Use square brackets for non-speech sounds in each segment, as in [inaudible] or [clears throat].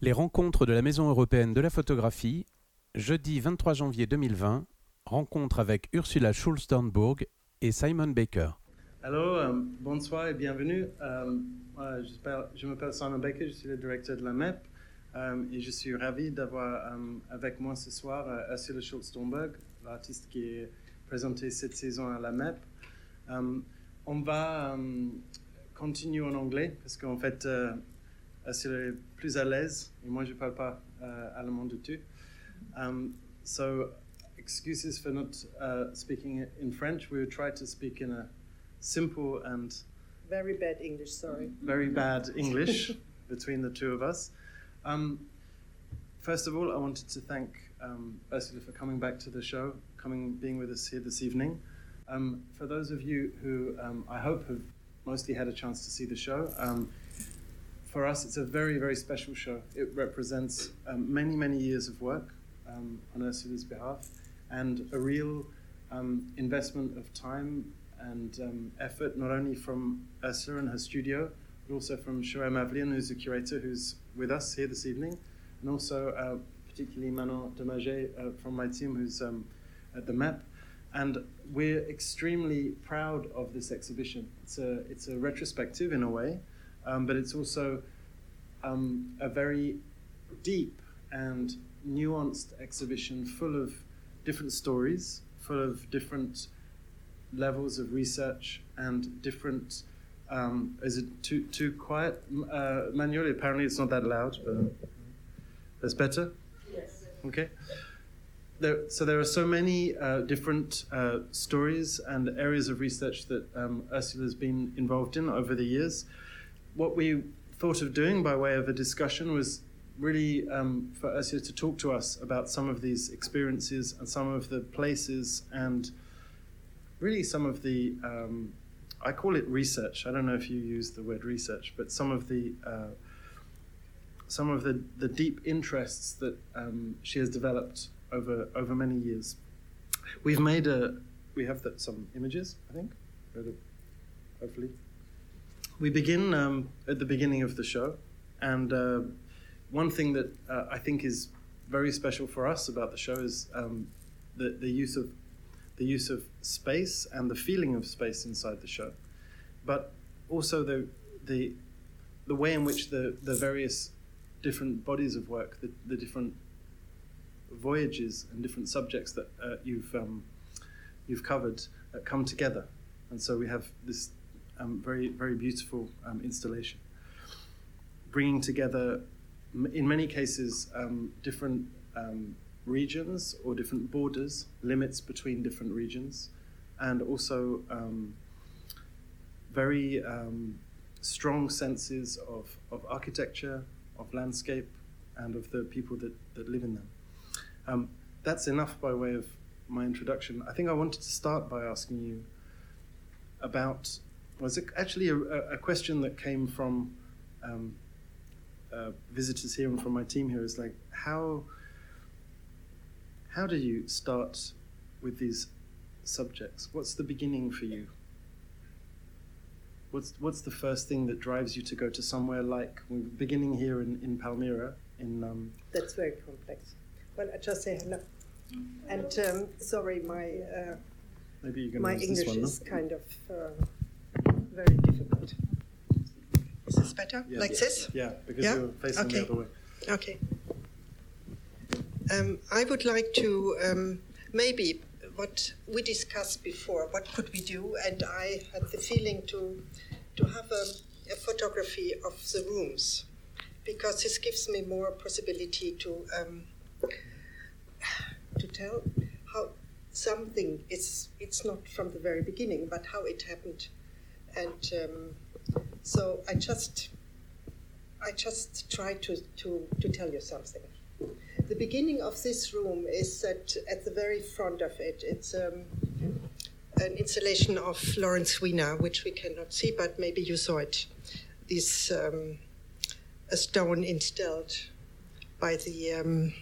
Les rencontres de la Maison européenne de la photographie, jeudi 23 janvier 2020, rencontre avec Ursula Schulz-Dornburg et Simon Baker. Hello, euh, bonsoir et bienvenue. Euh, voilà, je m'appelle Simon Baker, je suis le directeur de la MEP euh, et je suis ravi d'avoir avec moi ce soir Ursula Schulz-Dornburg, l'artiste qui est présenté cette saison à la MEP. on va continuer en anglais parce qu'en fait, Plus à l'aise et moi je ne parle pas allemand du tout. Um, so, excuses for not speaking in French. We will try to speak in a simple and very bad English. Sorry. Very bad English [laughs] between the two of us. Um, first of all, I wanted to thank um, Ursula for coming back to the show, coming, being with us here this evening. Um, for those of you who um, I hope have mostly had a chance to see the show, um, for us it's a very, very special show. It represents um, many, many years of work on Ursula's behalf and a real investment of time and um, effort, not only from Ursula and her studio, but also from Shoair Mavlian, who's a curator who's with us here this evening, and also uh, particularly Manon Demaget uh, from my team, who's um, at the MEP. And we're extremely proud of this exhibition. It's a, it's a retrospective in a way, um, but it's also um, a very deep and nuanced exhibition full of different stories, full of different levels of research and different. Um, is it too too quiet, uh, Manuel? Apparently, it's not that loud, but that's better. Yes. Okay. There, so there are so many uh, different uh, stories and areas of research that um, Ursula has been involved in over the years. What we thought of doing by way of a discussion was really um, for Ursula to talk to us about some of these experiences and some of the places and really some of the um, I call it research. I don't know if you use the word research, but some of the uh, some of the, the deep interests that um, she has developed over over many years. We've made a we have some images, I think, hopefully. We begin um, at the beginning of the show, and uh, one thing that uh, I think is very special for us about the show is um, the, the use of the use of space and the feeling of space inside the show, but also the the the way in which the the various different bodies of work, the, the different voyages and different subjects that uh, you've um, you've covered uh, come together, and so we have this um, very very beautiful um, installation, bringing together, in many cases, um, different um, regions or different borders, limits between different regions, and also um, very strong senses of, of architecture, of landscape, and of the people that, that live in them. Um, that's enough by way of my introduction. I think I wanted to start by asking you about was actually a, a question that came from um, uh, visitors here and from my team here is like how how do you start with these subjects? What's the beginning for you? What's, what's the first thing that drives you to go to somewhere like, beginning here in, in Palmyra? In, um, That's very complex. Well, I just say hello. And um, sorry, my, uh, Maybe you can my English one, is kind of uh, very difficult. Is this better? Yeah. Like this? Yeah, because yeah? you're facing okay. the other way. Okay. Um, I would like to um, maybe what we discussed before. What could we do? And I had the feeling to to have a, a photography of the rooms because this gives me more possibility to um, to tell how something is. It's not from the very beginning, but how it happened, and um, so I just I just try to to to tell you something the beginning of this room is at, at the very front of it. It's um, an installation of Lawrence Weiner, which we cannot see, but maybe you saw it. This um, a stone installed by the um,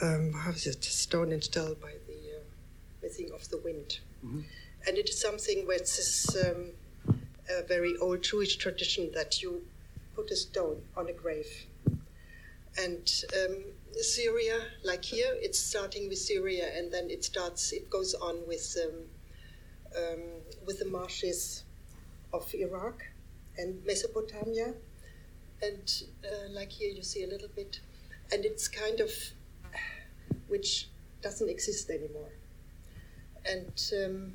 um, how is it? Stone installed by the uh, thing of the wind, mm-hmm. And it is something which is um, a very old Jewish tradition that you put a stone on a grave and um, Syria, like here, it's starting with Syria, and then it starts. It goes on with um, um, with the marshes of Iraq and Mesopotamia, and uh, like here you see a little bit, and it's kind of which doesn't exist anymore. And um,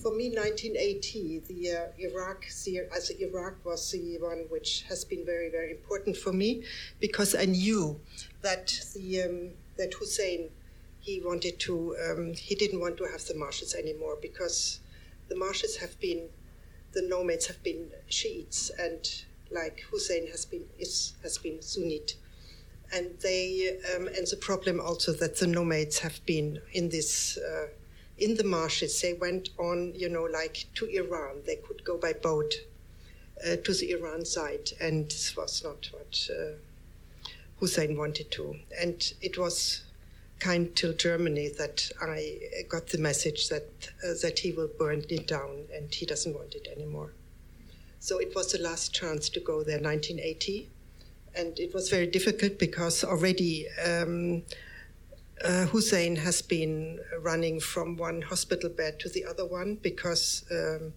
for me, 1980, the uh, Iraq, as Iraq was the one which has been very, very important for me because I knew that the um, that Hussein he wanted to um, he didn't want to have the marshes anymore because the marshes have been the nomads have been Shiites and like Hussein has been is has been Sunnite. And they um, and the problem also that the nomads have been in this uh, in the marshes. They went on, you know, like to Iran. They could go by boat uh, to the Iran side, and this was not what uh, Hussein wanted to. And it was kind till Germany that I got the message that uh, that he will burn it down, and he doesn't want it anymore. So it was the last chance to go there, 1980 and it was very difficult because already um, uh, Hussein has been running from one hospital bed to the other one because um,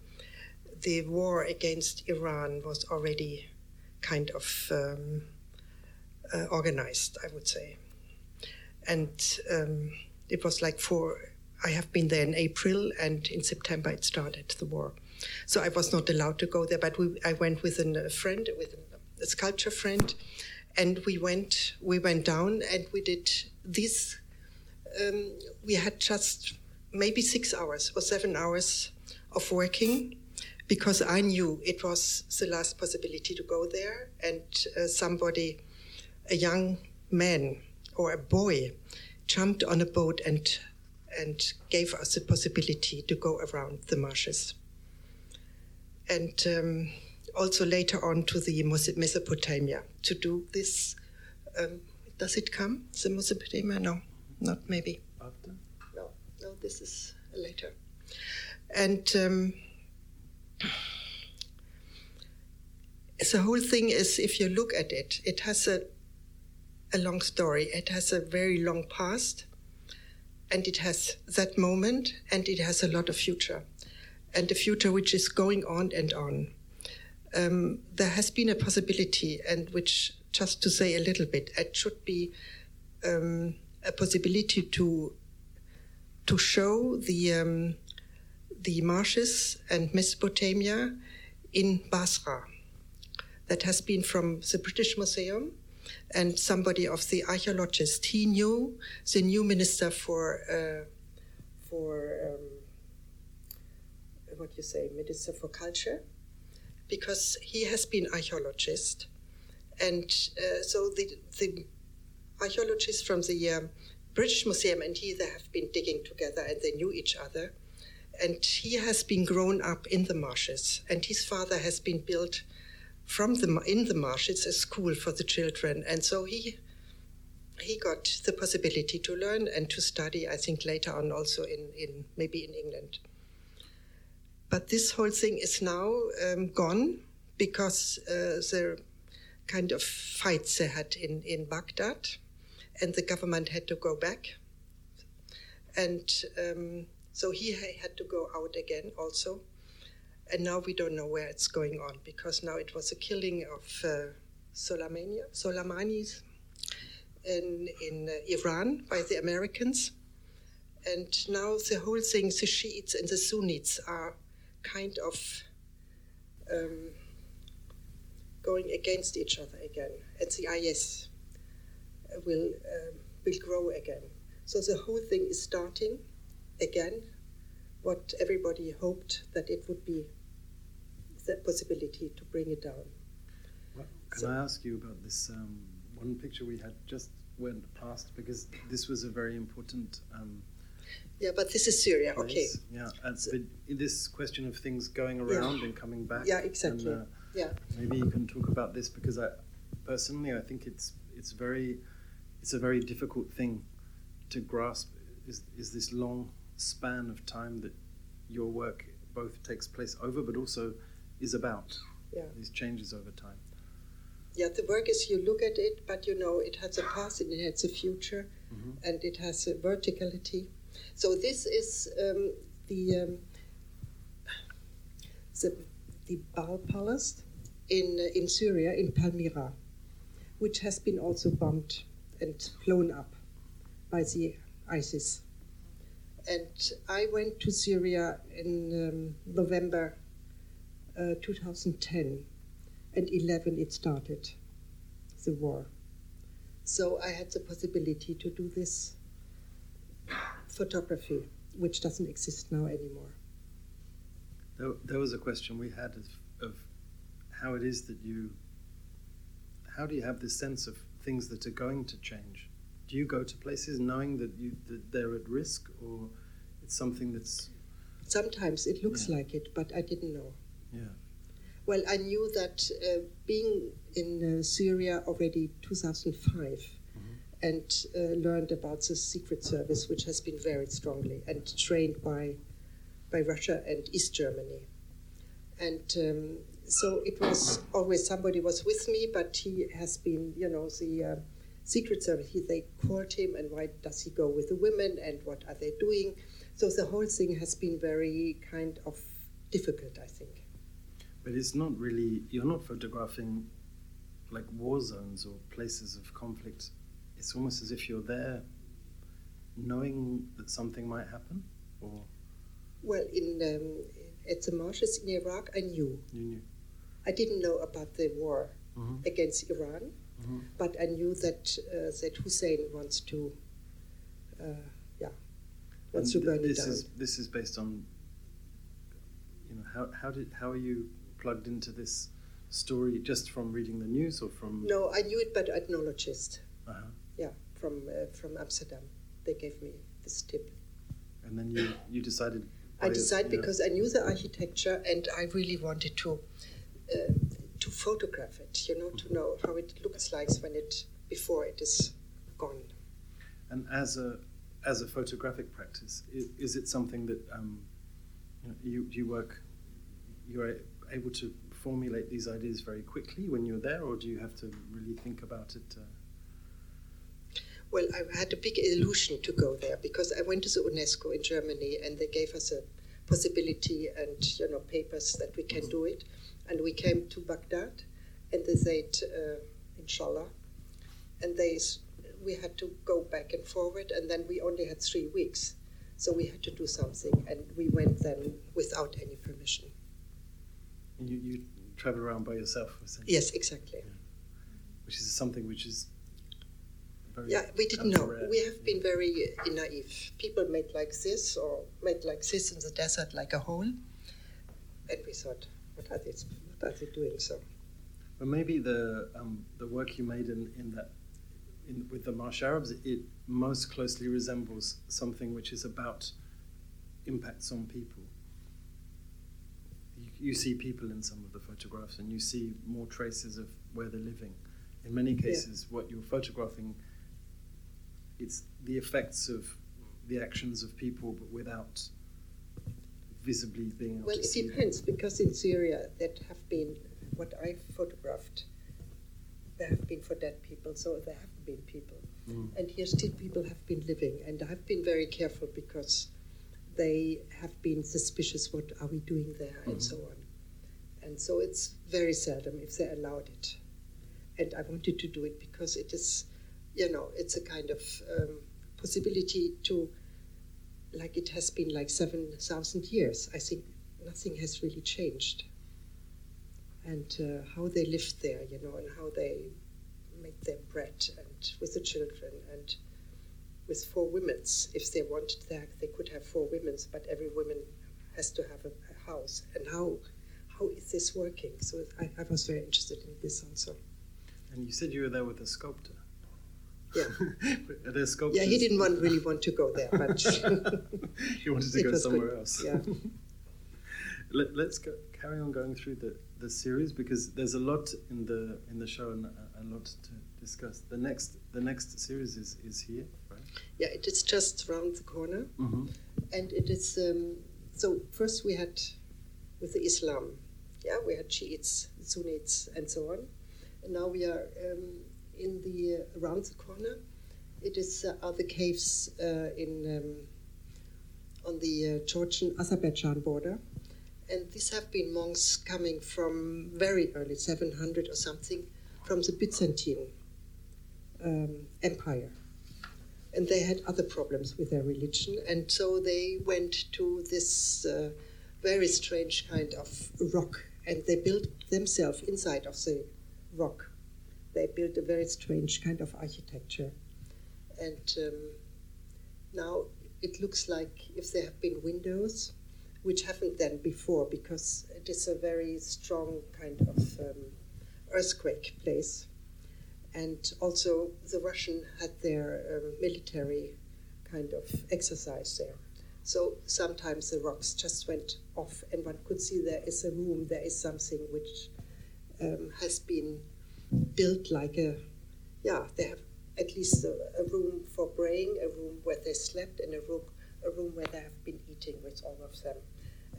the war against Iran was already kind of um, uh, organized, I would say. And um, it was like for, I have been there in April, and in September it started, the war. So I was not allowed to go there, but we, I went with a friend, with a sculpture friend, and we went, we went down and we did this um, we had just maybe six hours or seven hours of working because I knew it was the last possibility to go there, and uh, somebody, a young man or a boy, jumped on a boat and and gave us the possibility to go around the marshes. And um, also later on to the Mesopotamia to do this. Um, does it come? The Mesopotamia? No not maybe. After? No, no, this is later. And um, the whole thing is, if you look at it, it has a, a long story. It has a very long past, and it has that moment, and it has a lot of future, and a future which is going on and on. Um, there has been a possibility, and which, just to say a little bit, it should be um, a possibility to to show the um, the marshes and Mesopotamia in Basra. That has been from the British Museum, and somebody of the archaeologist. He knew the new minister for uh, for um, what you say, minister for culture, because he has been archaeologist, and uh, so the the archaeologists from the um, British Museum and he they have been digging together and they knew each other. And he has been grown up in the marshes, and his father has been built from the in the marshes a school for the children, and so he he got the possibility to learn and to study. I think later on also in in maybe in England. But this whole thing is now um, gone because uh, the kind of fights they had in in Baghdad and the government had to go back. And um, so he had to go out again also. And now we don't know where it's going on because now it was a killing of uh, Soleimani, Soleimani in, in uh, Iran by the Americans. And now the whole thing, the Shiites and the Sunnis are kind of um, going against each other again. And the IS will um, will grow again. So the whole thing is starting again. What everybody hoped that it would be the possibility to bring it down. Well, can so, I ask you about this um, one picture we had just went past because this was a very important. Um, yeah, but this is Syria. Place. Okay. Yeah, and so, this question of things going around yeah. and coming back. Yeah, exactly. And, uh, yeah. Maybe you can talk about this because I, personally, I think it's it's very it's a very difficult thing to grasp is, is this long span of time that your work both takes place over but also is about yeah. these changes over time yeah, the work is you look at it, but you know it has a past and it has a future, Mhm. and it has a verticality. So this is um, the um, the the Baal Palace in uh, in Syria in Palmyra, which has been also bombed and blown up by the ISIS. And I went to Syria in um, November uh, 2010, and 11 it started, the war. So I had the possibility to do this photography, which doesn't exist now anymore. There, there was a question we had of, of how it is that you, how do you have this sense of things that are going to change? Do you go to places knowing that you that they're at risk, or it's something that's Sometimes it looks Yeah. like it, but I didn't know. yeah Well, I knew that uh, being in uh, Syria already 2005 and uh, learned about the Secret Service, which has been very strongly and trained by by Russia and East Germany. And um, so it was always somebody was with me, but he has been, you know, the uh, Secret Service. He, they called him, and why does he go with the women, and what are they doing? So the whole thing has been very kind of difficult, I think. But it's not really, you're not photographing like war zones or places of conflict. It's almost as if you're there knowing that something might happen, or Well, in um, at the marshes in Iraq, I knew. you knew. I didn't know about the war Mhm. against Iran, Mhm. but I knew that uh, that Hussein wants to, uh, yeah, wants And to burn th- it this down. is this is based on you know how how did how are you plugged into this story just from reading the news or from No, I knew it, but ethnologist, uh-huh. yeah, from uh, from Amsterdam. They gave me this tip. and then you you decided I decided because I knew the architecture and I really wanted to uh, to photograph it. You know, to know how it looks like when it before it is gone. And as a as a photographic practice, is, is it something that um, you, know, you you work you're able to formulate these ideas very quickly when you're there, or do you have to really think about it? Uh, Well, I had a big illusion to go there because I went to the UNESCO in Germany and they gave us a possibility and you know papers that we can do it, and we came to Baghdad, and they said, uh, "Inshallah," and they we had to go back and forward, and then we only had three weeks, so we had to do something, and we went then without any permission. you you travel around by yourself, essentially, Yes, exactly. which is something which is very Yeah, we didn't know. rare. We have been very uh, naive. People made like this or made like this in the desert, like a hole, and we thought, they? What are they doing? So But maybe the um, the work you made in, in that in, with the Marsh Arabs, it most closely resembles something which is about impacts on people. You, you see people in some of the photographs, and you see more traces of where they're living. In many cases, what you're photographing, it's the effects of the actions of people, but without visibly being able well, to it see them. depends because in Syria that have been what I photographed. There have been for dead people, so there have been people, Mm. and here still people have been living, and I've been very careful because they have been suspicious. What are we doing there, and Mhm. so on. And so it's very seldom if they allowed it. And I wanted to do it because it is, you know, it's a kind of um, possibility to, like it has been like 7,000 years. I think nothing has really changed. And uh, how they lived there, you know, and how they made their bread and with the children and with four women's. If they wanted that, they could have four women's, but every woman has to have a, a house. And how how is this working? So I, I was very interested in this also. And you said you were there with a sculptor. Yeah. [laughs] Sculptors? Yeah, he didn't want, really want to go there, but [laughs] [laughs] he wanted to go somewhere good, else. yeah. Let, let's go, carry on going through the, the series because there's a lot in the in the show and a, a lot to discuss. The next the next series is, is here, right? yeah, it is just round the corner. Mm-hmm. and it is um, so first we had with the Islam, yeah, we had Shiites, Sunnis, and so on, And now we are um, in the uh, around the corner. It is uh, are caves uh, in um, on the Georgian Azerbaijan border, and these have been monks coming from very early 700 or something from the Byzantine um, Empire and they had other problems with their religion, and so they went to this uh, very strange kind of rock, and they built themselves inside of the rock. They built a very strange kind of architecture, and um, now it looks like if there have been windows, which haven't then before, because it is a very strong kind of um, earthquake place and also the Russian had their um, military kind of exercise there. So sometimes the rocks just went off, and one could see there is a room, there is something which um, has been built like a, yeah, they have at least a, a, room for praying, a room where they slept, and a room, a room where they have been eating with all of them.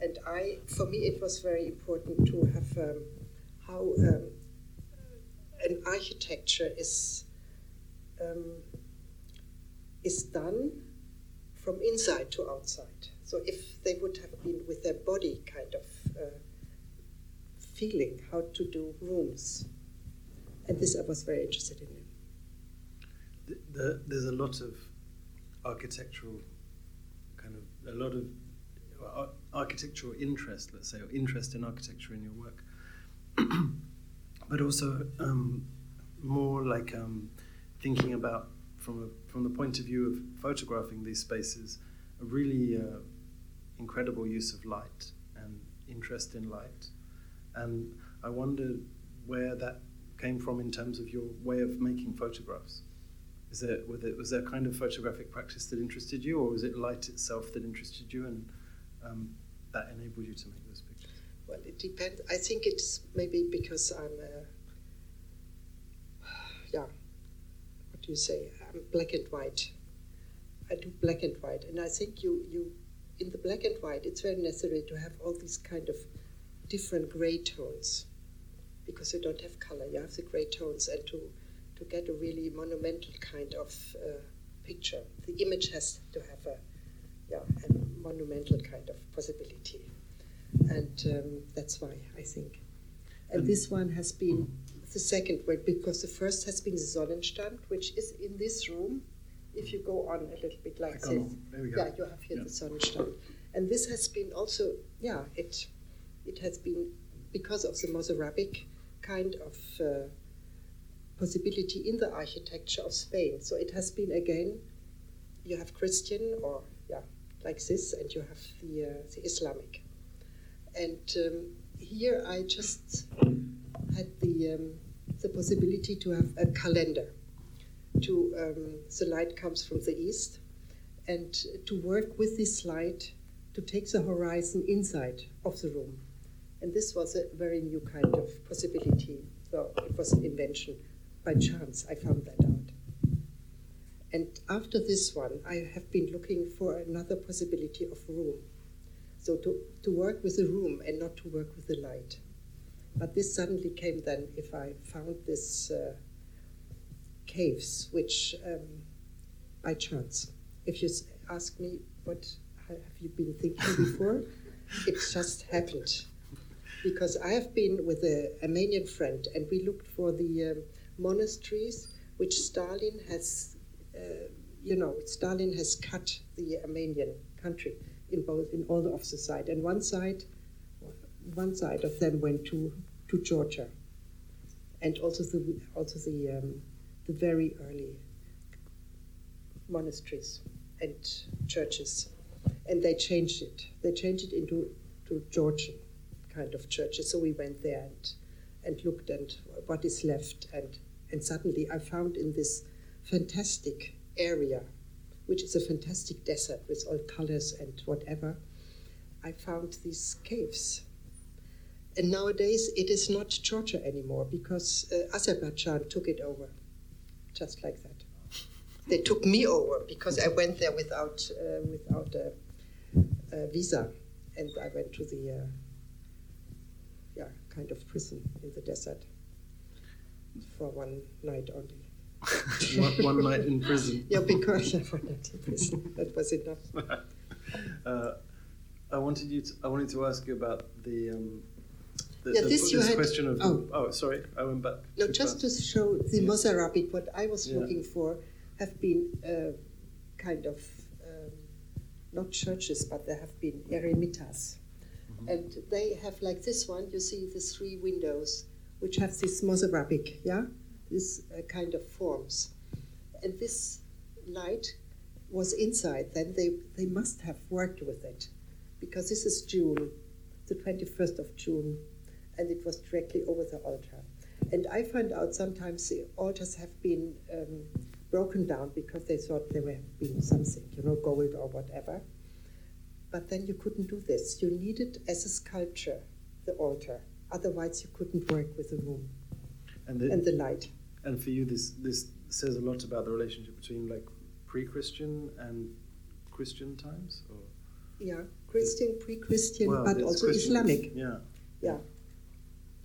And I, for me, it was very important to have um, how um, an architecture is um, is done from inside to outside. So if they would have been with their body kind of uh, feeling how to do rooms, and this I was very interested in. The, the, there's a lot of architectural kind of a lot of uh, architectural interest, let's say, or interest in architecture in your work. [clears throat] but also um, more like um, thinking about from a, from the point of view of photographing these spaces, a really uh, incredible use of light and interest in light, and I wondered where that came from in terms of your way of making photographs. Is there, was, it, was there a kind of photographic practice that interested you, or was it light itself that interested you and um, that enabled you to make those pictures? Well, it depends. I think it's maybe because I'm, uh, [sighs] yeah, what do you say? I'm black and white. I do black and white, and I think you, you, in the black and white, it's very necessary to have all these kind of different gray tones, because you don't have color. You have the gray tones, and to to get a really monumental kind of uh, picture, the image has to have a, yeah, a monumental kind of possibility and um, that's why I think. And this one has been the second one because the first has been the Sonnenstand, which is in this room. If you go on a little bit like this, yeah, you have here yeah. the Sonnenstand, and this has been also, yeah, it it has been because of the Mozarabic kind of uh, possibility in the architecture of Spain. So it has been again, you have Christian or yeah, like this, and you have the uh, the Islamic. And um, here I just had the, um, the possibility to have a calendar. To um, the light comes from the east, and to work with this light to take the horizon inside of the room. And this was a very new kind of possibility. So it was an invention. By chance, I found that out. And after this one, I have been looking for another possibility of room. So to, to work with the room and not to work with the light. But this suddenly came then if I found this uh, caves, which um, by chance, if you ask me what have you been thinking before, [laughs] it just happened. Because I have been with a Armenian friend and we looked for the um, monasteries which Stalin has, uh, you know, Stalin has cut the Armenian country in both in all of the side, and one side, one side of them went to to Georgia, and also the also the um, the very early monasteries and churches, and they changed it. They changed it into to Georgian kind of churches. So we went there and and looked at what is left, and and suddenly I found in this fantastic area which is a fantastic desert with all colors and whatever, I found these caves. And nowadays it is not Georgia anymore because uh, Azerbaijan took it over, just like that. They took me over because I went there without uh, without a, a, visa, and I went to the uh, kind of prison in the desert. for one night only. [laughs] one, one night in prison. [laughs] Yeah, because yeah, [laughs] one night in prison. That was enough. Uh, I wanted you. To, I wanted to ask you about the. Um, the, Yeah, the- this you had- question of. oh. oh, sorry, I went back. No, just to show the Yeah. Mozarabic, what I was Yeah. looking for have been uh, kind of um, not churches, but there have been eremitas. And they have, like this one, you see the three windows, which have this Mozarabic, yeah? This uh, kind of forms. And this light was inside, then they, they must have worked with it. Because this is June, the 21st of June, and it was directly over the altar. And I find out sometimes the altars have been um, broken down because they thought there were been something, you know, gold or whatever. But then you couldn't do this. You needed as a sculpture the altar. Otherwise, you couldn't work with the room and, the, and the light. and for you, this this says a lot about the relationship between like pre-Christian and Christian times, or Yeah, Christian, pre-Christian, Well, but also Christian- Islamic. Yeah. Yeah,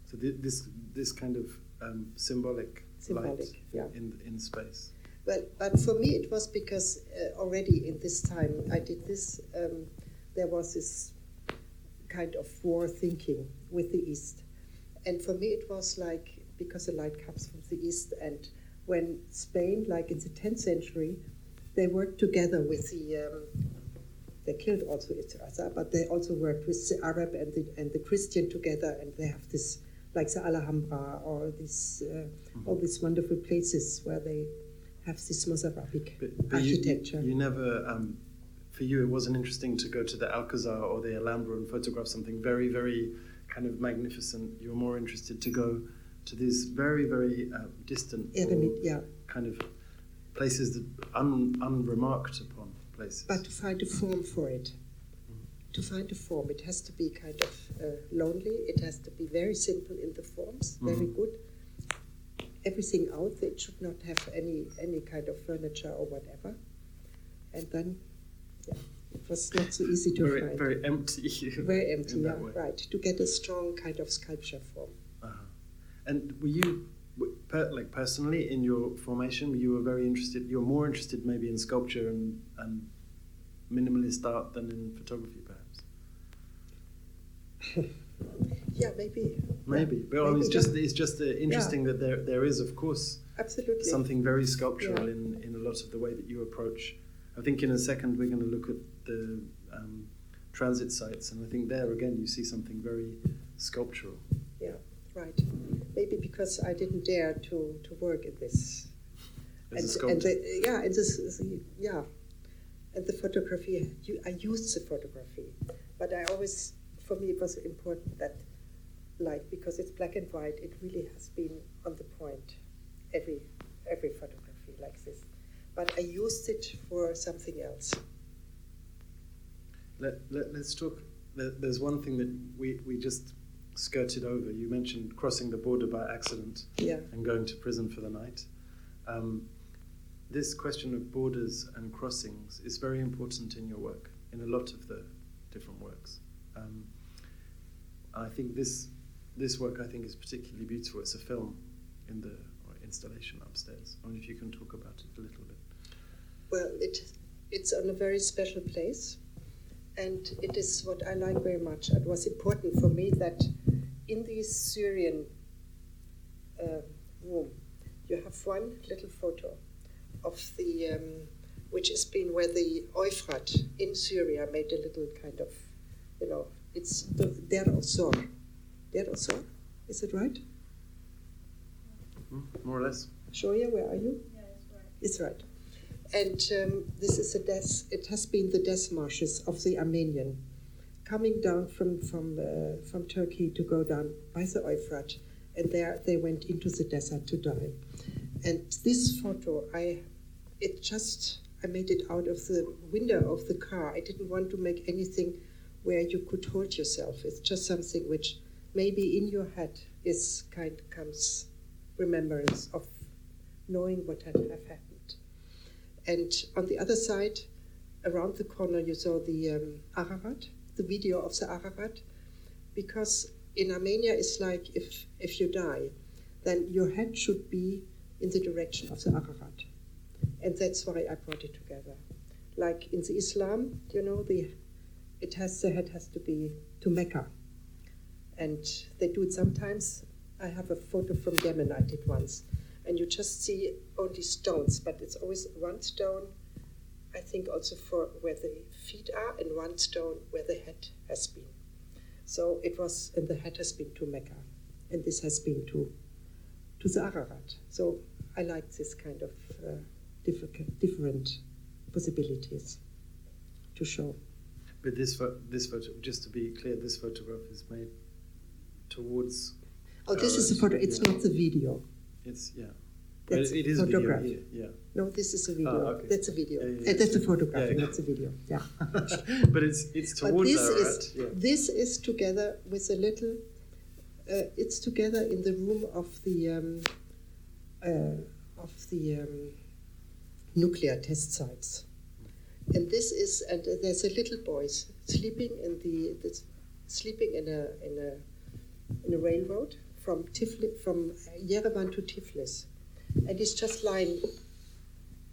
So thi- this this kind of um, symbolic, Symbolic, light yeah. in in space. Well, but for me, it was because uh, already in this time I did this, um, there was this kind of war thinking with the East. And for me, it was like because the light comes from the East, and when Spain, like in the 10th century, they worked together with the. Um, they killed also each other, but they also worked with the Arab and the, and the Christian together, and they have this, like the Alhambra or this, uh, all these wonderful places where they have this Mozarabic But, but architecture. you, you never, um, for you, it wasn't interesting to go to the Alcazar or the Alhambra and photograph something very, very kind of magnificent. You were more interested to go to these very, very uh, distant Eremit, yeah. kind of places that un, unremarked upon places. But to find a form for it, to find a form, it has to be kind of uh, lonely. It has to be very simple in the forms, very Mhm. good. Everything out. It should not have any any kind of furniture or whatever. And then, yeah, it was not so easy to very, find. very empty. [laughs] Very empty, yeah, right. To get a strong kind of sculpture form. Uh-huh. And were you, per, like personally, in your formation, you were very interested. You were more interested maybe in sculpture and, and minimalist art than in photography, perhaps. [laughs] Yeah, maybe. Maybe, but I mean, it's just it's just uh, interesting that there there is, of course, Absolutely. something very sculptural Yeah. in, in a lot of the way that you approach. I think in a second we're going to look at the um, transit sites, and I think there again you see something very sculptural. Yeah, right. Maybe because I didn't dare to, to work in this. As a and, sculptor. and the, yeah, and this, yeah, and the photography. You, I used the photography, but I always, for me, it was important that, like, because it's black and white, it really has been on the point. Every every photography like this, but I used it for something else. Let, let, let's talk. There's one thing that we, we just skirted over. You mentioned crossing the border by accident Yeah, and going to prison for the night. Um, this question of borders and crossings is very important in your work, in a lot of the different works. Um, I think this this work I think is particularly beautiful. It's a film in the or installation upstairs. I wonder if you can talk about it a little bit. Well, it it's on a very special place, and it is what I like very much. It was important for me that in the Syrian uh, room, you have one little photo of the um, which has been where the Euphrat in Syria made a little kind of, you know, it's the Der Osor. Der Osor, is it right? Hmm? More or less. Shoair, where are you? Yeah, it's right. It's right. And um, this is a death. It has been the death marshes of the Armenian, coming down from from uh, from Turkey to go down by the Euphrat, and there they went into the desert to die. And this photo, I, it just I made it out of the window of the car. I didn't want to make anything where you could hold yourself. It's just something which maybe in your head is kind comes remembrance of knowing what had happened. And on the other side, around the corner, you saw the um, Ararat, the video of the Ararat, because in Armenia it's like if if you die, then your head should be in the direction of the Ararat. And that's why I brought it together. Like in the Islam, you know, the it has the head has to be to Mecca. And they do it sometimes. I have a photo from Yemen I did once. And you just see only stones, but it's always one stone, I think also for where the feet are, and one stone where the head has been. So it was, and the head has been to Mecca, and this has been to, to the Ararat. So I like this kind of uh, different, different possibilities to show. But this this photo, just to be clear, this photograph is made towards. Oh, this is a photo. It's yeah. not the video. It's yeah. That's it is photograph. video here. Yeah. No, this is a video. Ah, okay. That's a video. Yeah, yeah, Uh, that's a photograph, Yeah, yeah. that's a video. Yeah. [laughs] but it's it's But this is yeah. this is together with a little. Uh, it's together in the room of the um, uh, of the um, nuclear test sites, and this is and uh, there's a little boy sleeping in the this, sleeping in a in a in a railroad from Tiflis from Yerevan to Tiflis, and he's just lying,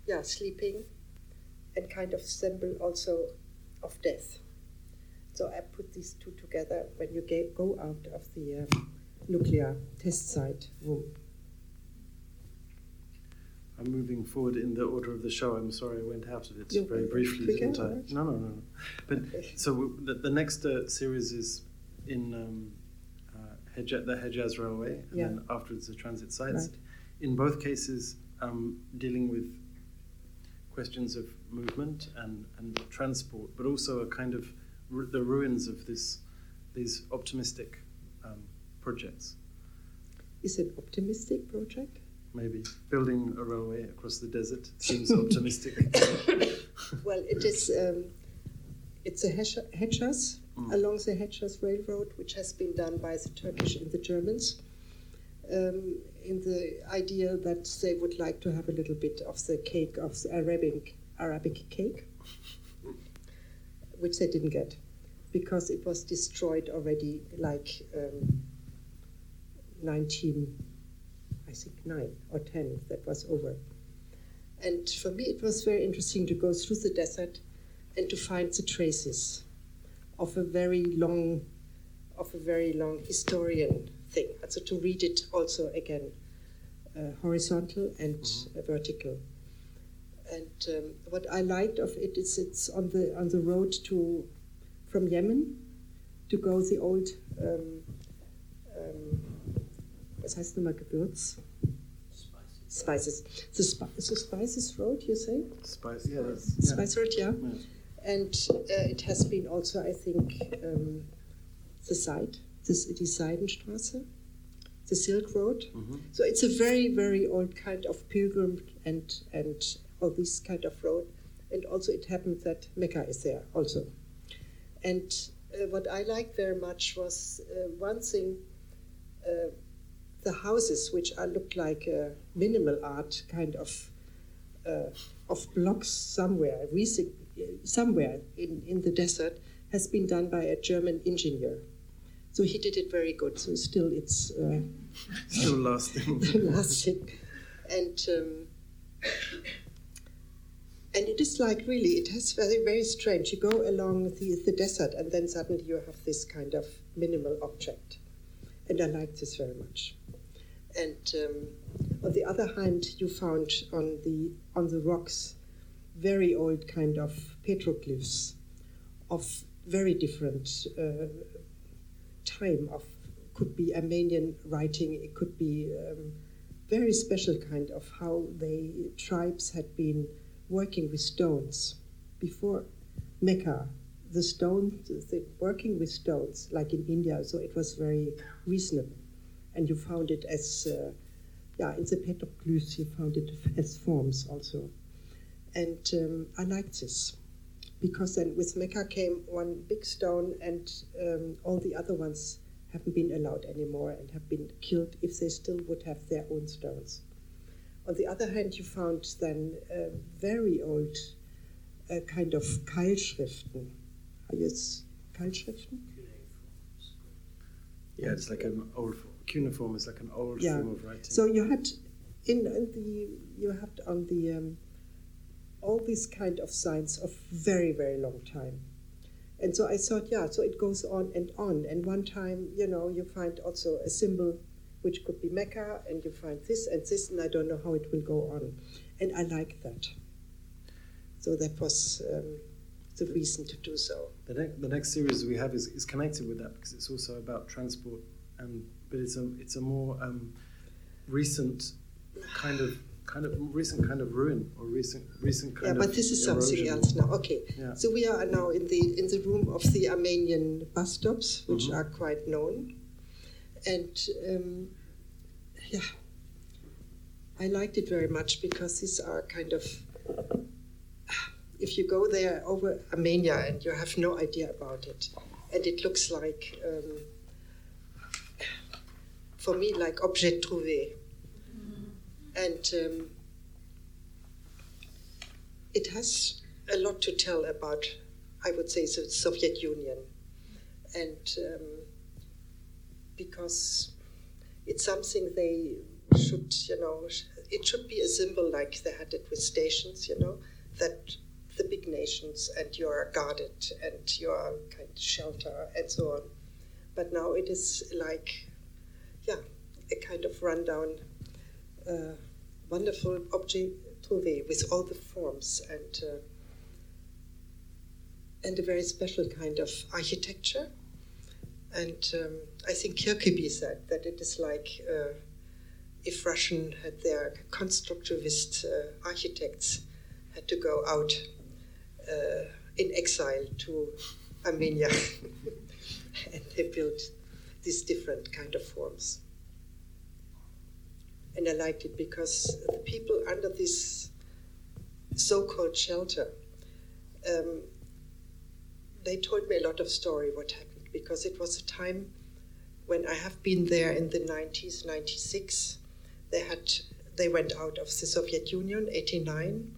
yeah, sleeping, and kind of symbol also of death. So I put these two together when you ga- go out of the um, nuclear test site room. I'm moving forward in the order of the show. I'm sorry I went out of it You're very briefly, didn't I? right? No, no, no. But so w- the, the next uh, series is in um, uh, Hejaz, the Hejaz Railway, and Yeah. then afterwards the transit sites. Right. In both cases, um, dealing with questions of movement and, and transport, but also a kind of ru- the ruins of this these optimistic um, projects. Is it optimistic project? Maybe building a railway across the desert [laughs] seems optimistic. Well, it is. Um, it's a Hejaz Mm. along the Hejaz Railroad, which has been done by the Turkish and the Germans, um, in the idea that they would like to have a little bit of the cake of the Arabic Arabic cake, which they didn't get because it was destroyed already, like um, 19, I think nine or ten. That was over. And for me, it was very interesting to go through the desert and to find the traces of a very long, of a very long historian thing. So to read it also again, uh, horizontal and uh, vertical. And um, what I liked of it is it's on the on the road to from Yemen to go the old um, um, was heißt nochmal Gewürz? Spices. The, spi- the Spices Road, you say? Spice, yeah, that's, yeah. Spice Road, yeah. Yeah. And uh, it has been also, I think, um, the site, this, die Seidenstraße, the Silk Road. Mhm. So it's a very, very old kind of pilgrim and, and all this kind of road. And also it happened that Mecca is there also. And uh, what I liked very much was uh, one thing, uh, the houses, which are looked like uh, minimal art kind of uh, of blocks somewhere, recent, somewhere in, in the desert, has been done by a German engineer. So he did it very good. So still, it's uh, Still lasting. [laughs] lasting, and um, and it is like really, it has very very strange. You go along the, the desert, and then suddenly you have this kind of minimal object, and I like this very much. And um, on the other hand, you found on the on the rocks very old kind of petroglyphs of very different uh, time of could be Armenian writing, it could be um, very special kind of how the tribes had been working with stones before Mecca. The stone, the working with stones, like in India, so it was very reasonable, and you found it as, uh, yeah, in the petroglyphs you found it as forms also, and um, I liked this because then with Mecca came one big stone, and um, all the other ones haven't been allowed anymore and have been killed if they still would have their own stones. On the other hand, you found then uh, very old uh, kind of Keilschriften. Are you Keilschriften? yeah, it's like an old form. cuneiform is like an old Yeah. form of writing. So you had in, in the you had on the um, all these kind of signs of very very long time, and so I thought, yeah, so it goes on and on. And one time, you know, you find also a symbol which could be Mecca, and you find this and this, and I don't know how it will go on, and I like that. So that was um, the reason to do so. The, ne- the next series we have is, is connected with that because it's also about transport, and but it's a it's a more um, recent kind of kind of recent kind of ruin or recent recent kind of yeah, of but this is something else now. Okay, Yeah. so we are now in the in the room of the Armenian bus stops, which Mhm. are quite known, and um, yeah, I liked it very much because these are kind of. If you go there over Armenia and you have no idea about it, and it looks like, um, for me, like objet trouvé, and um, it has a lot to tell about, I would say, the Soviet Union. And um, because it's something they should, you know, it should be a symbol like they had it with stations, you know, that the big nations and you are guarded and you are kind of shelter and so on. But now it is like, yeah, a kind of rundown, uh, wonderful objet trouvé with all the forms and uh, and a very special kind of architecture. And um, I think Kirkeby said that it is like uh, if Russian had their constructivist uh, architects had to go out uh, in exile to Armenia, [laughs] and they built these different kind of forms. And I liked it because the people under this so-called shelter, um, they told me a lot of story what happened because it was a time when I have been there in the 90s, 96. They had they went out of the Soviet Union, 89.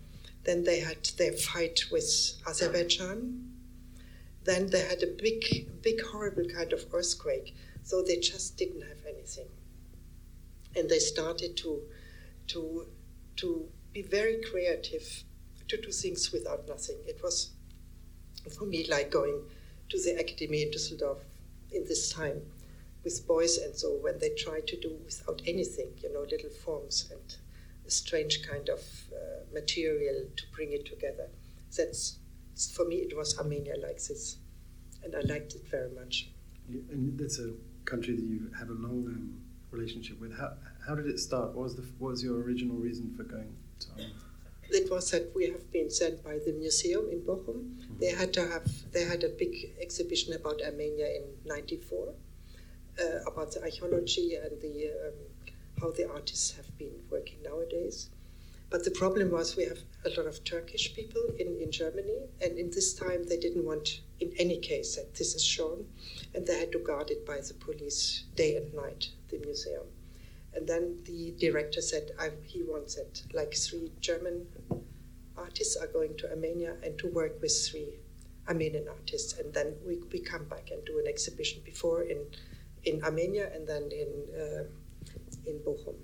Then they had their fight with Azerbaijan. Then they had a big, big, horrible kind of earthquake. So they just didn't have anything and they started to to to be very creative to do things without nothing. It was for me like going to the academy in Düsseldorf in this time with Beuys. And so when they tried to do without anything you know little forms and a strange kind of uh, material to bring it together that's for me it was Armenia like this. And I liked it very much. And that's a country that you have a long um, relationship with. How, how did it start? What was the what was your original reason for going to Armenia? it was that we have been sent by the museum in Bochum. They had to have they had a big exhibition about Armenia in '94 uh, about the archaeology and the um, how the artists have been working nowadays. But the problem was we have a lot of Turkish people in, in Germany, and in this time they didn't want, in any case, that this is shown, and they had to guard it by the police day and night, the museum. And then the director said I, he wants it like three German artists are going to Armenia and to work with three Armenian artists, and then we, we come back and do an exhibition before in in Armenia and then in uh, in Bochum.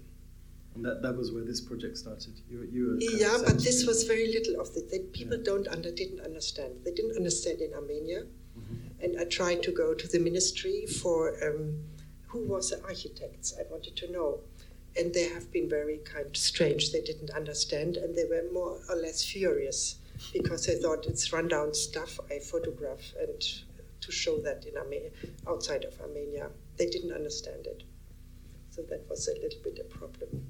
And that, that was where this project started. You, you Yeah, but this was very little of it. They, people Yeah. don't under didn't understand. They didn't understand in Armenia, Mhm. and I tried to go to the ministry for um, who was the architects. I wanted to know, and they have been very kind of strange. They didn't understand, and they were more or less furious because they thought it's rundown stuff I photograph and to show that in Armenia, outside of Armenia. They didn't understand it, so that was a little bit a problem.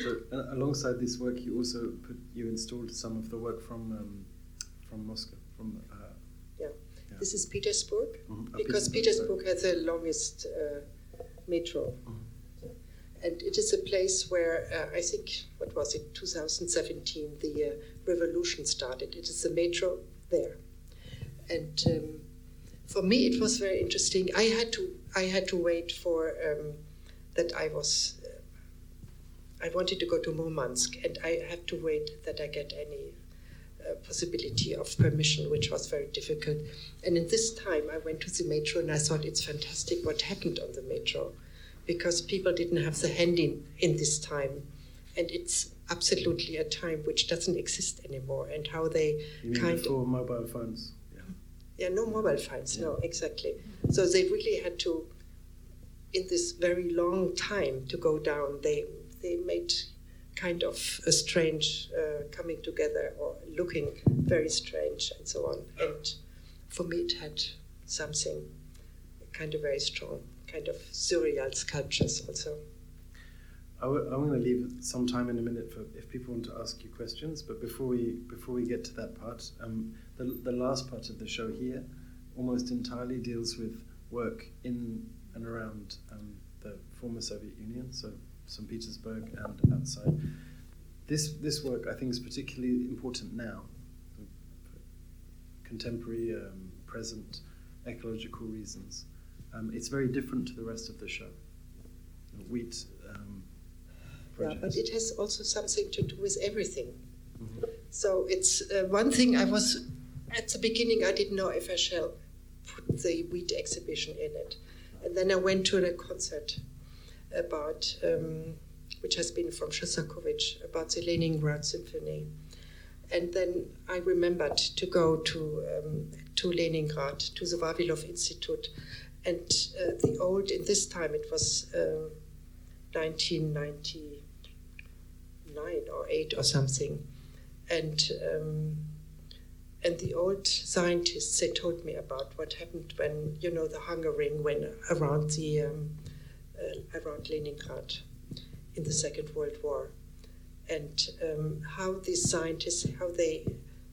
So uh, alongside this work, you also put you installed some of the work from um, from Moscow, from uh, This is Petersburg. mhm, uh, because Petersburg has the longest uh, metro. Mhm. And it is a place where uh, I think, what was it, 2017, the uh, revolution started. It is the metro there. And um, for me, it was very interesting. I had to, I had to wait for um, that I was, uh, I wanted to go to Murmansk, and I had to wait that I get any possibility of permission, which was very difficult. And in this time, I went to the metro and I thought it's fantastic what happened on the metro because people didn't have the hand in, in this time. And it's absolutely a time which doesn't exist anymore, and how they You mean kind before mobile phones? Yeah. yeah, no mobile phones, no, exactly. So they really had to, in this very long time to go down, they, they made kind of a strange uh, coming together or looking very strange and so on. And for me, it had something kind of very strong, kind of surreal sculptures also. I w- I'm going to leave some time in a minute for if people want to ask you questions. But before we before we get to that part, um, the the last part of the show here almost entirely deals with work in and around um, the former Soviet Union, so St. Petersburg and outside. This this work I think is particularly important now, for contemporary, um, present, ecological reasons. Um, it's very different to the rest of the show. Wheat. Um, Yeah, but it has also something to do with everything. Mhm. So it's uh, one thing I was at the beginning I didn't know if I shall put the wheat exhibition in it, and then I went to the concert about um, which has been from Shostakovich about the Leningrad Symphony, and then I remembered to go to um, to Leningrad to the Vavilov Institute, and uh, the old in this time it was. Uh, 1999 or 8 or something and um, and the old scientists they told me about what happened when you know the hunger ring went around the um, around Leningrad in the Second World War. And um, how these scientists how they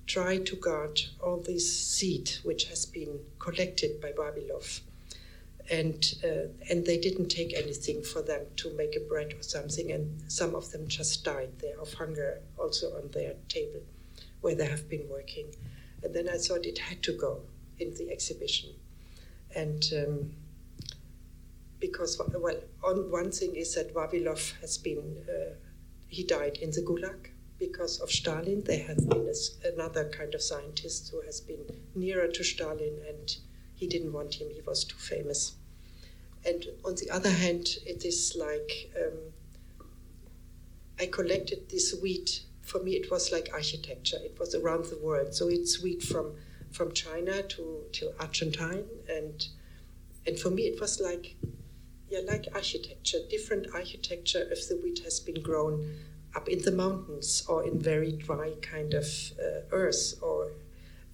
try to guard all this seed which has been collected by Vavilov and uh, and they didn't take anything for them to make a bread or something, and some of them just died there of hunger, also on their table, where they have been working. And then I thought it had to go in the exhibition, and um, because well, on one thing is that Vavilov has been uh, he died in the Gulag because of Stalin. There has been a, another kind of scientist who has been nearer to Stalin and he didn't want him, he was too famous. And on the other hand, it is like um, I collected this wheat. For me, it was like architecture. It was around the world. So it's wheat from, from China to, to Argentine. And, and for me, it was like, yeah, like architecture, different architecture if the wheat has been grown up in the mountains or in very dry kind of uh, earth or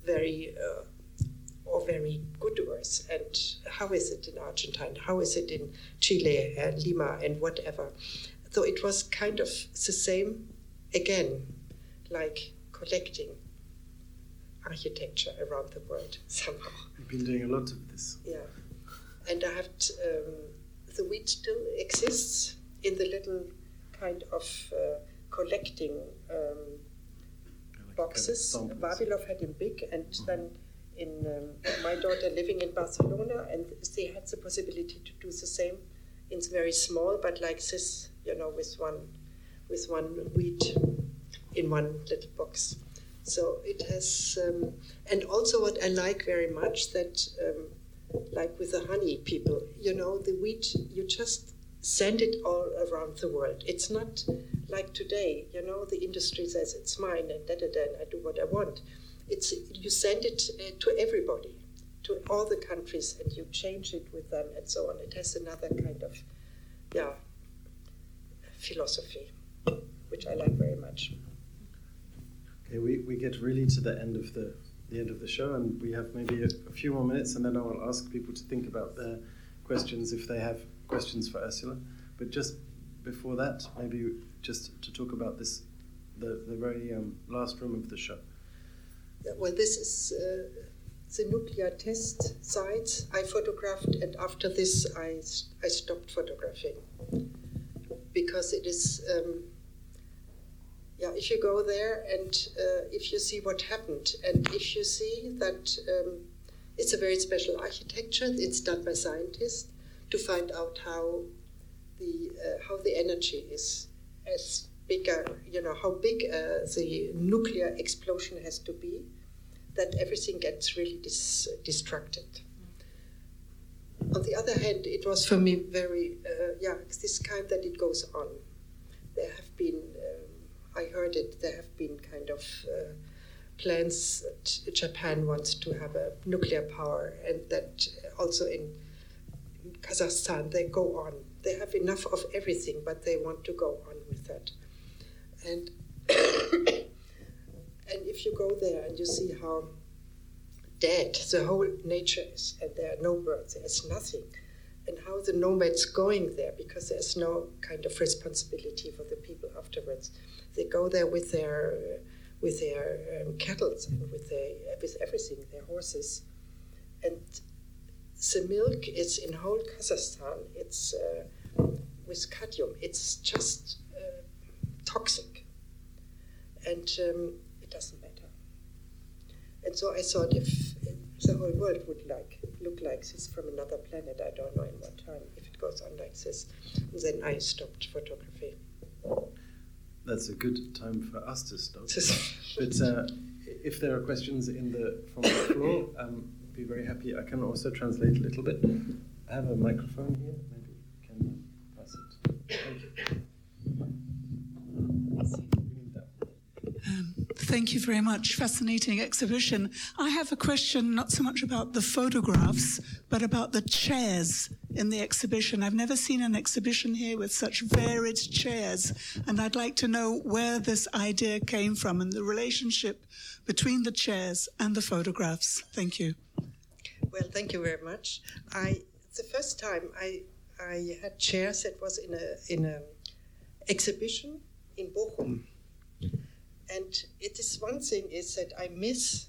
very uh, or very good earth. And how is it in Argentina? How is it in Chile and Lima and whatever? So it was kind of the same again, like collecting architecture around the world [laughs] somehow. You've been doing a lot of this. Yeah. And I have t- um, the wheat still exists in the little kind of uh, collecting um, Like boxes. samples. Vavilov had in big, and then in um, my daughter living in Barcelona, and they had the possibility to do the same. It's very small, but like this, you know, with one, with one wheat in one little box. So it has, um, and also what I like very much that, um, like with the honey people, you know, the wheat you just send it all around the world. It's not like today, you know, the industry says it's mine and da da da, and I do what I want. It's you send it uh, to everybody, to all the countries, and you change it with them and so on. It has another kind of, yeah, philosophy, which I like very much. Okay, we, we get really to the end of the the end of the show, and we have maybe a, a few more minutes, and then I will ask people to think about their questions if they have questions for Ursula. But just before that, maybe just to talk about this, the the very um, last room of the show. Well, this is uh, the nuclear test site I photographed, and after this, I, I stopped photographing because it is. Um, yeah, if you go there and uh, if you see what happened, and if you see that um, it's a very special architecture, it's done by scientists to find out how the uh, how the energy is has bigger, you know, how big uh, the nuclear explosion has to be, that everything gets really dis- destructed. On the other hand, it was for me very, uh, yeah, this kind that it goes on. There have been, I heard it, there have been kind of uh, plans that Japan wants to have a nuclear power, and that also in Kazakhstan they go on. They have enough of everything, but they want to go on with that. And [coughs] and if you go there and you see how dead the whole nature is, and there are no birds, there's nothing, and how the nomads going there because there's no kind of responsibility for the people afterwards. They go there with their with their um, cattle and with their with everything, their horses, and the milk is in whole Kazakhstan. It's uh, with cadmium. It's just uh, toxic, and um, it doesn't matter. And so I thought if the whole world would like look like this from another planet, I don't know in what time, if it goes on like this, And then I stopped photography. That's a good time for us to stop. but uh, if there are questions in the from the floor, um, I'd be very happy. I can also translate a little bit. I have a microphone here. Maybe you can pass it. Thank you. Um, thank you very much. Fascinating exhibition. I have a question not so much about the photographs, but about the chairs in the exhibition. I've never seen an exhibition here with such varied chairs, and I'd like to know where this idea came from and the relationship between the chairs and the photographs. Thank you. Well, thank you very much. I the first time I I had chairs that was in a in a exhibition in Bochum. And it is one thing is that I miss,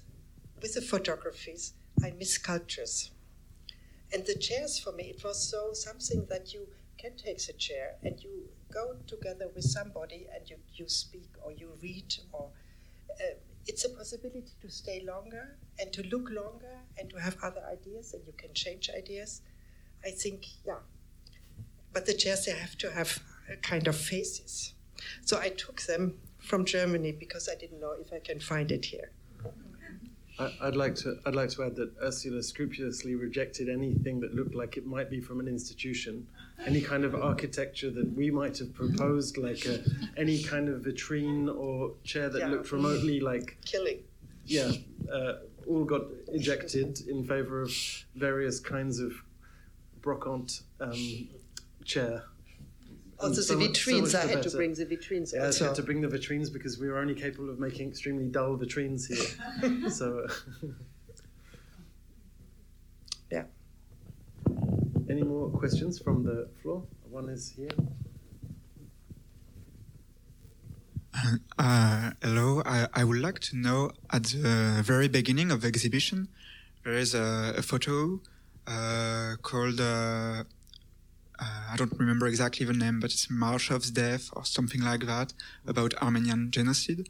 with the photographies, I miss sculptures. And the chairs for me, it was so something that you can take the chair and you go together with somebody and you, you speak or you read or uh, it's a possibility to stay longer and to look longer and to have other ideas and you can change ideas. I think, yeah. But the chairs, they have to have kind of faces. So I took them from Germany because I didn't know if I can find it here. I, would like to. I'd like to add that Ursula scrupulously rejected anything that looked like it might be from an institution, any kind of architecture that we might have proposed, like a, any kind of vitrine or chair that yeah. looked remotely like killing. Yeah, uh, all got ejected in favor of various kinds of brocante um, chair. Also, so the vitrines. So I had better. to bring the vitrines. Yeah, also. I had to bring the vitrines because we were only capable of making extremely dull vitrines here. [laughs] so, uh, [laughs] yeah. Any more questions from the floor? One is here. Uh, hello, I, I, would like to know at the very beginning of the exhibition, there is a, a photo uh, called uh, uh, I don't remember exactly the name, but it's March of Death or something like that about Armenian genocide.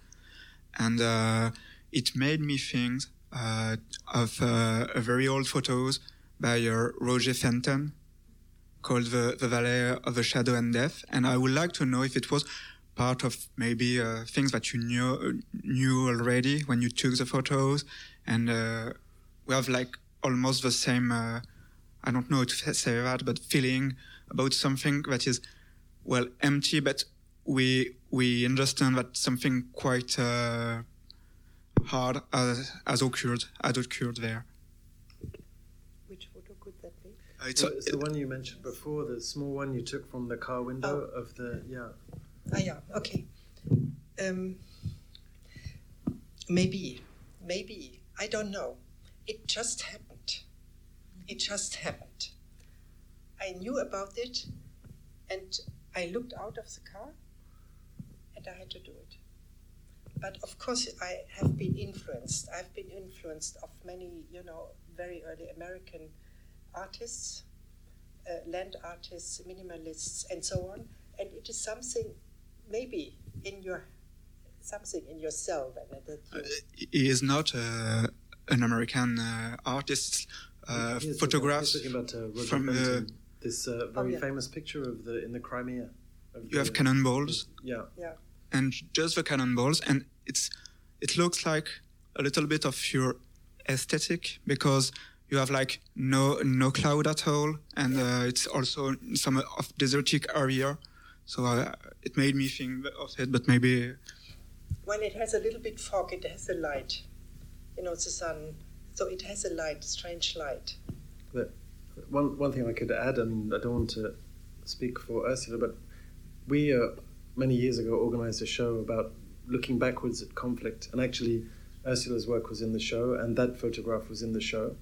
And uh, it made me think uh, of uh, a very old photos by uh, Roger Fenton called the, the Valley of the Shadow and Death. And I would like to know if it was part of maybe uh, things that you knew knew already when you took the photos, and we have like almost the same. I don't know how to say that, but feeling about something that is well empty, but we we understand that something quite uh, hard has, has occurred has occurred there. Which photo could that be? Uh, it's, it's the one you mentioned before, the small one you took from the car window oh. of the yeah. Ah yeah, okay. Um, maybe, maybe I don't know. It just happened. It just happened. I knew about it, and I looked out of the car, and I had to do it. But of course, I have been influenced. I've been influenced of many, you know, very early American artists, uh, land artists, minimalists, and so on. And it is something, maybe in your something in your cell that, that you. Uh, he is not uh, an American uh, artist. Uh, photograph about, uh, from this uh, very oh, yeah. famous picture of the in the Crimea. you the, have cannonballs. Yeah. Yeah. and just the cannonballs, and it's it looks like a little bit of your aesthetic because you have like no no cloud at all, and uh, it's also some of desertic area. So uh, it made me think of it, but maybe Well, it has a little bit fog. It has a light. You know, it's the sun. So it has a light, strange light. One one thing I could add, and I don't want to speak for Ursula, but we uh, many years ago organised a show about looking backwards at conflict, and actually Ursula's work was in the show, and that photograph was in the show,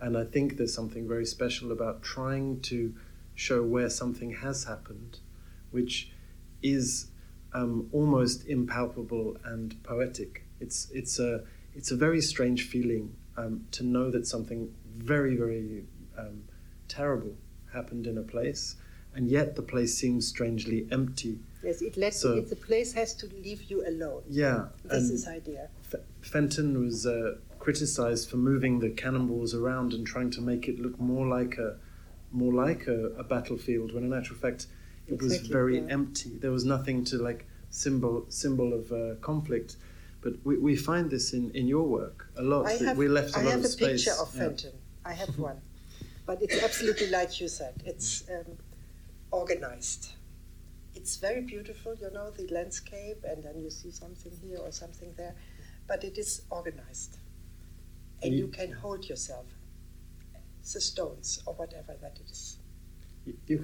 and I think there's something very special about trying to show where something has happened, which is um, almost impalpable and poetic. It's it's a it's a very strange feeling um, to know that something very very um, terrible happened in a place, and yet the place seems strangely empty. Yes, it lets So- it, the place has to leave you alone. Yeah, This is idea. F- Fenton was uh, criticized for moving the cannonballs around and trying to make it look more like a more like a, a battlefield, when in actual fact it was very yeah. empty. There was nothing to like symbol symbol of uh, conflict. But we, we find this in, in your work a lot. I have, we left a I lot of space. I have a picture of Yeah. Fenton. I have [laughs] one. But it's absolutely like you said. It's um, organized. It's very beautiful, you know, the landscape, and then you see something here or something there. But it is organized. And You- you can hold yourself. The stones or whatever that it is.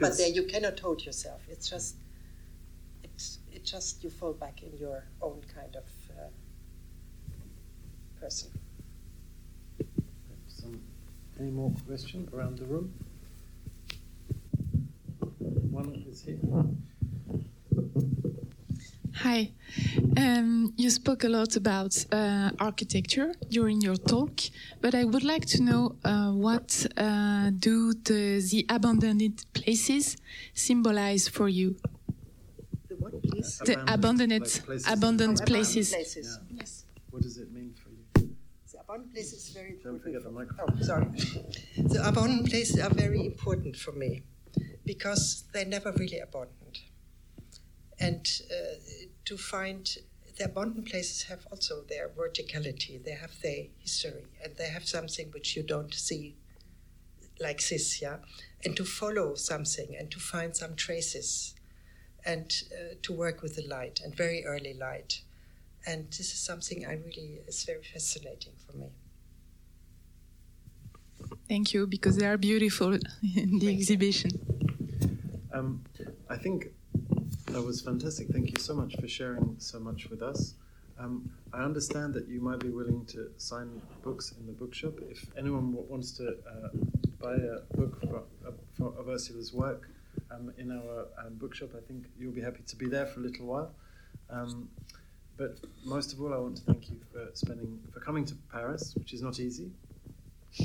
But there you cannot hold yourself. It's just, it's, it just you fall back in your own kind of uh, person. Some, any more questions around the room? One is here. Hi. Um, you spoke a lot about uh, architecture during your talk, but I would like to know uh, what uh, do the, the abandoned places symbolize for you? The what, please? The abandoned, like places- abandoned Oh, places. places. Yeah. Abandoned places is very important. forget the microphone. Oh, sorry. [laughs] The abandoned places are very important for me because they're never really abandoned. And uh, to find the abandoned places have also their verticality, they have their history, and they have something which you don't see like this, yeah? And to follow something and to find some traces and uh, to work with the light and very early light. And this is something I really is very fascinating for me. Thank you, because they are beautiful [laughs] in the exhibition. Um, I think that was fantastic. Thank you so much for sharing so much with us. Um, I understand that you might be willing to sign books in the bookshop. If anyone w- wants to uh, buy a book for, uh, for, of Ursula's work um, in our um, bookshop, I think you'll be happy to be there for a little while. Um, but most of all, I want to thank you for spending for coming to Paris, which is not easy.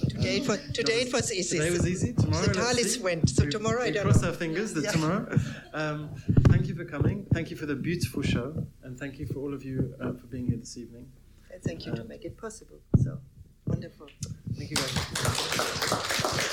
Today, it was, today it was easy. Today was easy. Tomorrow, The see. went, so We- tomorrow I we don't cross know. our fingers that Yeah. tomorrow. [laughs] Um, thank you for coming. Thank you for the beautiful show, and thank you for all of you uh, for being here this evening. And thank you to Uh, make it possible. So wonderful. Thank you guys.